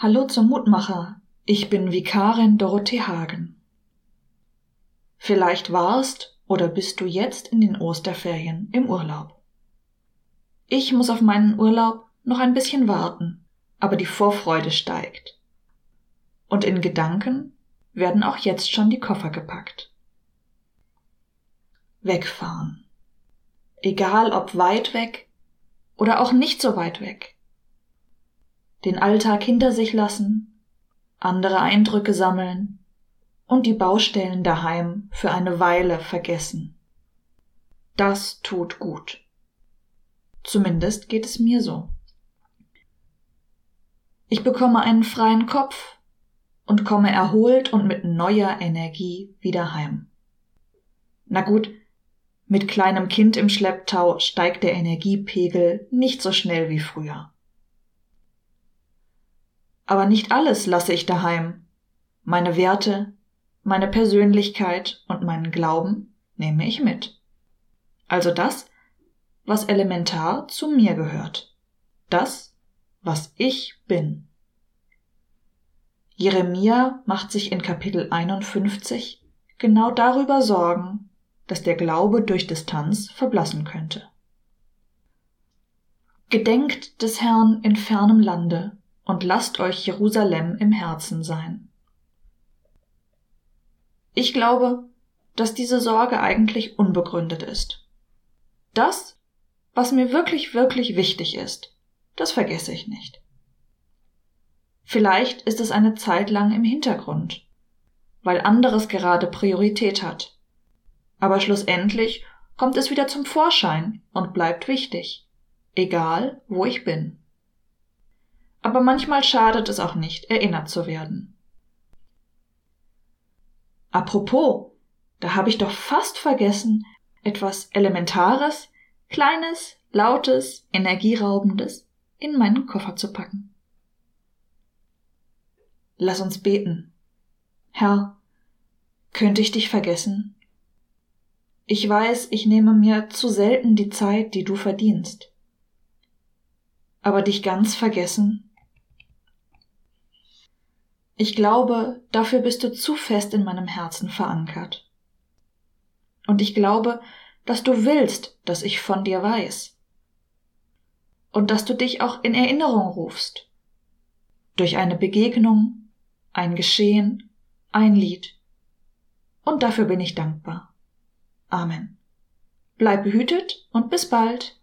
Hallo zum Mutmacher. Ich bin Vikarin Dorothee Hagen. Vielleicht warst oder bist du jetzt in den Osterferien im Urlaub. Ich muss auf meinen Urlaub noch ein bisschen warten, aber die Vorfreude steigt. Und in Gedanken werden auch jetzt schon die Koffer gepackt. Wegfahren. Egal ob weit weg oder auch nicht so weit weg. Den Alltag hinter sich lassen, andere Eindrücke sammeln und die Baustellen daheim für eine Weile vergessen. Das tut gut. Zumindest geht es mir so. Ich bekomme einen freien Kopf und komme erholt und mit neuer Energie wieder heim. Na gut, mit kleinem Kind im Schlepptau steigt der Energiepegel nicht so schnell wie früher. Aber nicht alles lasse ich daheim. Meine Werte, meine Persönlichkeit und meinen Glauben nehme ich mit. Also das, was elementar zu mir gehört. Das, was ich bin. Jeremia macht sich in Kapitel 51 genau darüber Sorgen, dass der Glaube durch Distanz verblassen könnte. Gedenkt des Herrn in fernem Lande und lasst euch Jerusalem im Herzen sein. Ich glaube, dass diese Sorge eigentlich unbegründet ist. Das, was mir wirklich, wirklich wichtig ist, das vergesse ich nicht. Vielleicht ist es eine Zeit lang im Hintergrund, weil anderes gerade Priorität hat. Aber schlussendlich kommt es wieder zum Vorschein und bleibt wichtig, egal wo ich bin. Aber manchmal schadet es auch nicht, erinnert zu werden. Apropos, da habe ich doch fast vergessen, etwas Elementares, Kleines, Lautes, Energieraubendes in meinen Koffer zu packen. Lass uns beten. Herr, könnte ich dich vergessen? Ich weiß, ich nehme mir zu selten die Zeit, die du verdienst. Aber dich ganz vergessen? Ich glaube, dafür bist du zu fest in meinem Herzen verankert. Und ich glaube, dass du willst, dass ich von dir weiß. Und dass du dich auch in Erinnerung rufst. Durch eine Begegnung, ein Geschehen, ein Lied. Und dafür bin ich dankbar. Amen. Bleib behütet und bis bald.